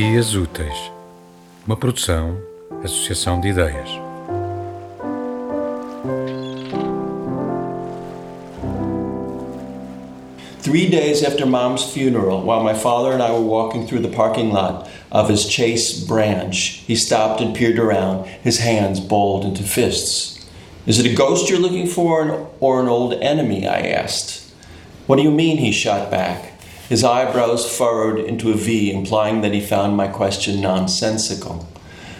Dias Úteis, uma produção, associação de ideias. Three days after Mom's funeral, while my father and I were walking through the parking lot of his Chase branch, he stopped and peered around, his hands balled into fists. Is it a ghost you're looking for or an old enemy? I asked. What do you mean? He shot back, his eyebrows furrowed into a V, implying that he found my question nonsensical.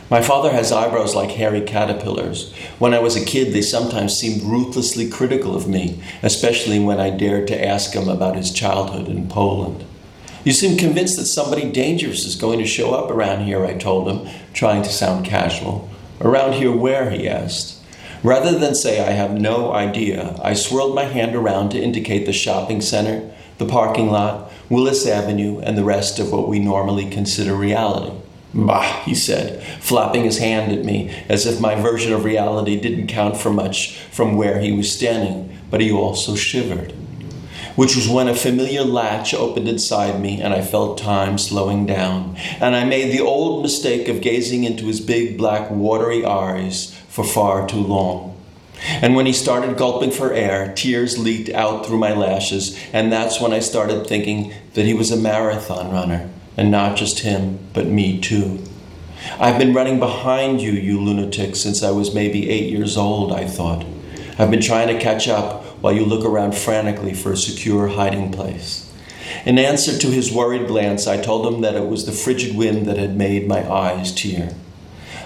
My father has eyebrows like hairy caterpillars. When I was a kid, they sometimes seemed ruthlessly critical of me, especially when I dared to ask him about his childhood in Poland. You seem convinced that somebody dangerous is going to show up around here, I told him, trying to sound casual. Around here where? he asked. Rather than say I have no idea, I swirled my hand around to indicate the shopping center, the parking lot, Willis Avenue, and the rest of what we normally consider reality. Bah, he said, flapping his hand at me as if my version of reality didn't count for much from where he was standing, but he also shivered. Which was when a familiar latch opened inside me and I felt time slowing down. And I made the old mistake of gazing into his big black watery eyes for far too long. And when he started gulping for air, tears leaked out through my lashes, and that's when I started thinking that he was a marathon runner and not just him, but me too. I've been running behind you, you lunatic, since I was maybe eight years old, I thought. I've been trying to catch up while you look around frantically for a secure hiding place. In answer to his worried glance, I told him that it was the frigid wind that had made my eyes tear.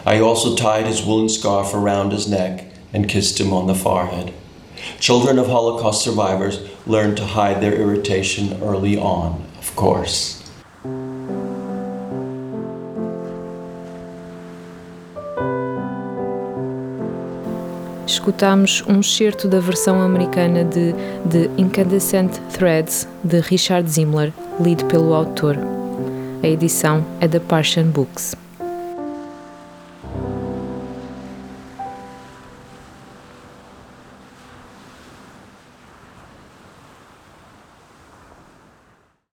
I also tied his woolen scarf around his neck and kissed him on the forehead. Children of Holocaust survivors learn to hide their irritation early on, of course. escutamos um excerto da versão americana de The Incandescent Threads de Richard Zimler, lido pelo autor. A edição é da Parthian Books.